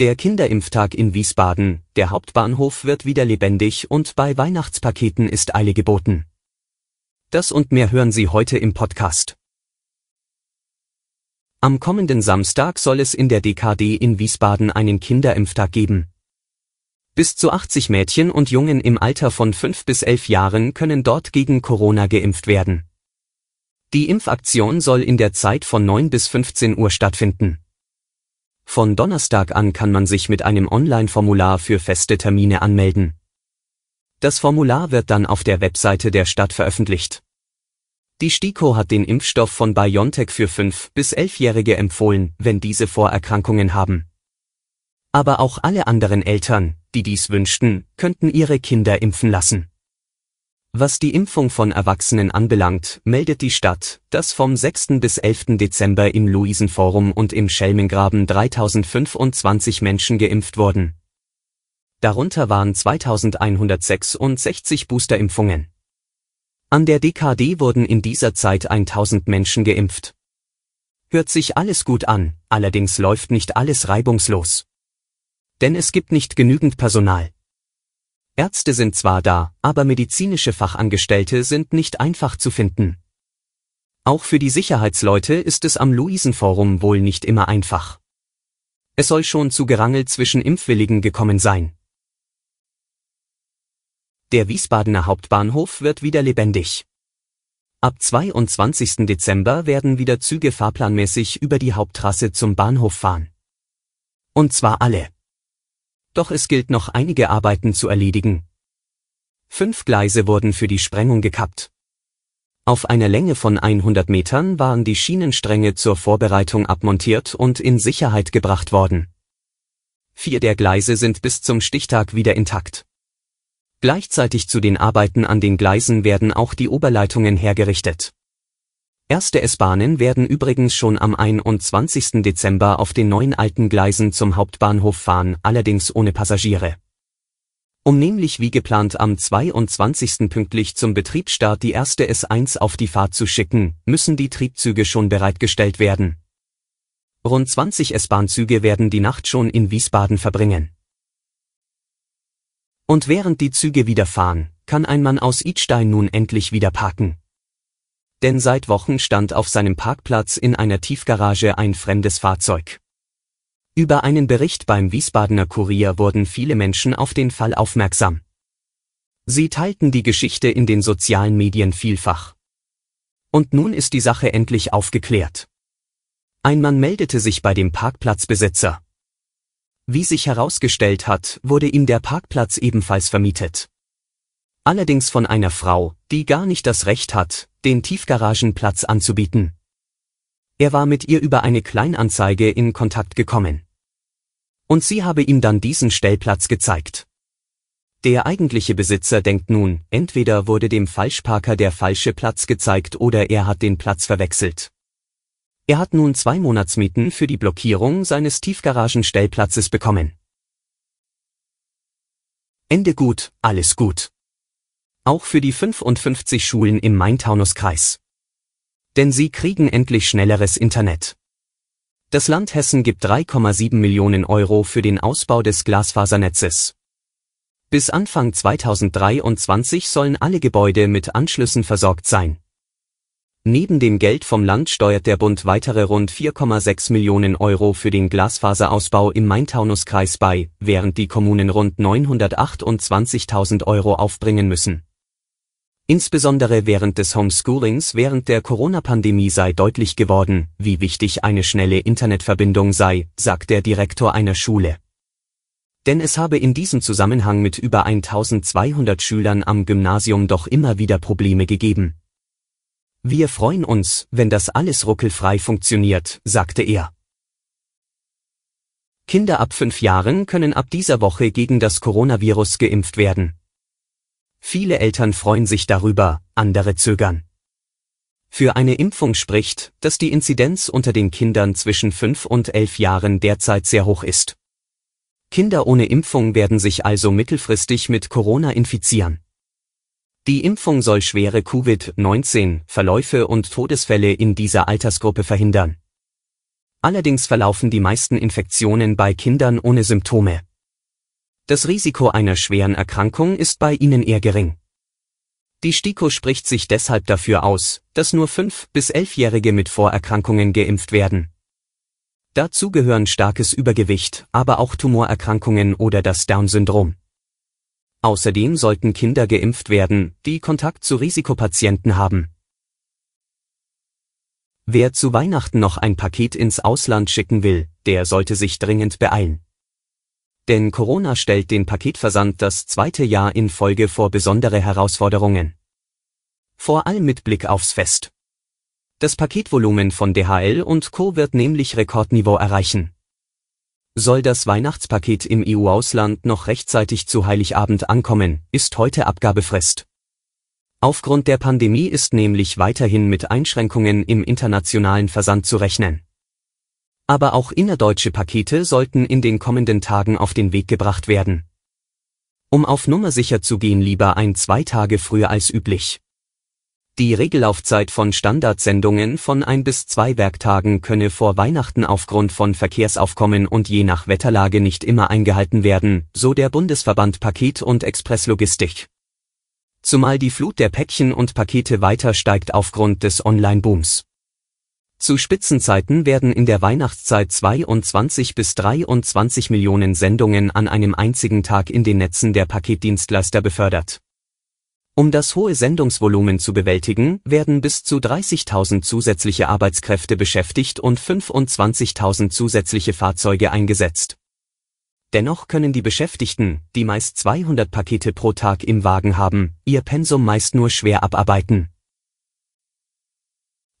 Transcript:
Der Kinderimpftag in Wiesbaden, der Hauptbahnhof wird wieder lebendig und bei Weihnachtspaketen ist Eile geboten. Das und mehr hören Sie heute im Podcast. Am kommenden Samstag soll es in der DKD in Wiesbaden einen Kinderimpftag geben. Bis zu 80 Mädchen und Jungen im Alter von 5 bis 11 Jahren können dort gegen Corona geimpft werden. Die Impfaktion soll in der Zeit von 9 bis 15 Uhr stattfinden. Von Donnerstag an kann man sich mit einem Online-Formular für feste Termine anmelden. Das Formular wird dann auf der Webseite der Stadt veröffentlicht. Die STIKO hat den Impfstoff von BioNTech für 5- bis 11-Jährige empfohlen, wenn diese Vorerkrankungen haben. Aber auch alle anderen Eltern, die dies wünschten, könnten ihre Kinder impfen lassen. Was die Impfung von Erwachsenen anbelangt, meldet die Stadt, dass vom 6. bis 11. Dezember im Luisenforum und im Schelmengraben 3025 Menschen geimpft wurden. Darunter waren 2166 Boosterimpfungen. An der DKD wurden in dieser Zeit 1000 Menschen geimpft. Hört sich alles gut an, allerdings läuft nicht alles reibungslos. Denn es gibt nicht genügend Personal. Ärzte sind zwar da, aber medizinische Fachangestellte sind nicht einfach zu finden. Auch für die Sicherheitsleute ist es am Luisenforum wohl nicht immer einfach. Es soll schon zu Gerangel zwischen Impfwilligen gekommen sein. Der Wiesbadener Hauptbahnhof wird wieder lebendig. Ab 22. Dezember werden wieder Züge fahrplanmäßig über die Haupttrasse zum Bahnhof fahren. Und zwar alle. Doch es gilt noch einige Arbeiten zu erledigen. Fünf Gleise wurden für die Sprengung gekappt. Auf einer Länge von 100 Metern waren die Schienenstränge zur Vorbereitung abmontiert und in Sicherheit gebracht worden. Vier der Gleise sind bis zum Stichtag wieder intakt. Gleichzeitig zu den Arbeiten an den Gleisen werden auch die Oberleitungen hergerichtet. Erste S-Bahnen werden übrigens schon am 21. Dezember auf den neuen alten Gleisen zum Hauptbahnhof fahren, allerdings ohne Passagiere. Um nämlich wie geplant am 22. pünktlich zum Betriebsstart die erste S1 auf die Fahrt zu schicken, müssen die Triebzüge schon bereitgestellt werden. Rund 20 S-Bahn-Züge werden die Nacht schon in Wiesbaden verbringen. Und während die Züge wieder fahren, kann ein Mann aus Idstein nun endlich wieder parken denn seit Wochen stand auf seinem Parkplatz in einer Tiefgarage ein fremdes Fahrzeug. Über einen Bericht beim Wiesbadener Kurier wurden viele Menschen auf den Fall aufmerksam. Sie teilten die Geschichte in den sozialen Medien vielfach. Und nun ist die Sache endlich aufgeklärt. Ein Mann meldete sich bei dem Parkplatzbesitzer. Wie sich herausgestellt hat, wurde ihm der Parkplatz ebenfalls vermietet. Allerdings von einer Frau, die gar nicht das Recht hat, den Tiefgaragenplatz anzubieten. Er war mit ihr über eine Kleinanzeige in Kontakt gekommen. Und sie habe ihm dann diesen Stellplatz gezeigt. Der eigentliche Besitzer denkt nun, entweder wurde dem Falschparker der falsche Platz gezeigt oder er hat den Platz verwechselt. Er hat nun zwei Monatsmieten für die Blockierung seines Tiefgaragenstellplatzes bekommen. Ende gut, alles gut. Auch für die 55 Schulen im Main-Taunus-Kreis. Denn sie kriegen endlich schnelleres Internet. Das Land Hessen gibt 3,7 Millionen Euro für den Ausbau des Glasfasernetzes. Bis Anfang 2023 sollen alle Gebäude mit Anschlüssen versorgt sein. Neben dem Geld vom Land steuert der Bund weitere rund 4,6 Millionen Euro für den Glasfaserausbau im Main-Taunus-Kreis bei, während die Kommunen rund 928.000 Euro aufbringen müssen. Insbesondere während des Homeschoolings während der Corona-Pandemie sei deutlich geworden, wie wichtig eine schnelle Internetverbindung sei, sagt der Direktor einer Schule. Denn es habe in diesem Zusammenhang mit über 1200 Schülern am Gymnasium doch immer wieder Probleme gegeben. Wir freuen uns, wenn das alles ruckelfrei funktioniert, sagte er. Kinder ab fünf Jahren können ab dieser Woche gegen das Coronavirus geimpft werden. Viele Eltern freuen sich darüber, andere zögern. Für eine Impfung spricht, dass die Inzidenz unter den Kindern zwischen fünf und elf Jahren derzeit sehr hoch ist. Kinder ohne Impfung werden sich also mittelfristig mit Corona infizieren. Die Impfung soll schwere Covid-19-Verläufe und Todesfälle in dieser Altersgruppe verhindern. Allerdings verlaufen die meisten Infektionen bei Kindern ohne Symptome. Das Risiko einer schweren Erkrankung ist bei ihnen eher gering. Die STIKO spricht sich deshalb dafür aus, dass nur 5- bis 11-Jährige mit Vorerkrankungen geimpft werden. Dazu gehören starkes Übergewicht, aber auch Tumorerkrankungen oder das Down-Syndrom. Außerdem sollten Kinder geimpft werden, die Kontakt zu Risikopatienten haben. Wer zu Weihnachten noch ein Paket ins Ausland schicken will, der sollte sich dringend beeilen. Denn Corona stellt den Paketversand das zweite Jahr in Folge vor besondere Herausforderungen. Vor allem mit Blick aufs Fest. Das Paketvolumen von DHL und Co. wird nämlich Rekordniveau erreichen. Soll das Weihnachtspaket im EU-Ausland noch rechtzeitig zu Heiligabend ankommen, ist heute Abgabefrist. Aufgrund der Pandemie ist nämlich weiterhin mit Einschränkungen im internationalen Versand zu rechnen. Aber auch innerdeutsche Pakete sollten in den kommenden Tagen auf den Weg gebracht werden. Um auf Nummer sicher zu gehen, lieber ein zwei Tage früher als üblich. Die Regellaufzeit von Standardsendungen von ein bis zwei Werktagen könne vor Weihnachten aufgrund von Verkehrsaufkommen und je nach Wetterlage nicht immer eingehalten werden, so der Bundesverband Paket- und Expresslogistik. Zumal die Flut der Päckchen und Pakete weiter steigt aufgrund des Online-Booms. Zu Spitzenzeiten werden in der Weihnachtszeit 22 bis 23 Millionen Sendungen an einem einzigen Tag in den Netzen der Paketdienstleister befördert. Um das hohe Sendungsvolumen zu bewältigen, werden bis zu 30.000 zusätzliche Arbeitskräfte beschäftigt und 25.000 zusätzliche Fahrzeuge eingesetzt. Dennoch können die Beschäftigten, die meist 200 Pakete pro Tag im Wagen haben, ihr Pensum meist nur schwer abarbeiten.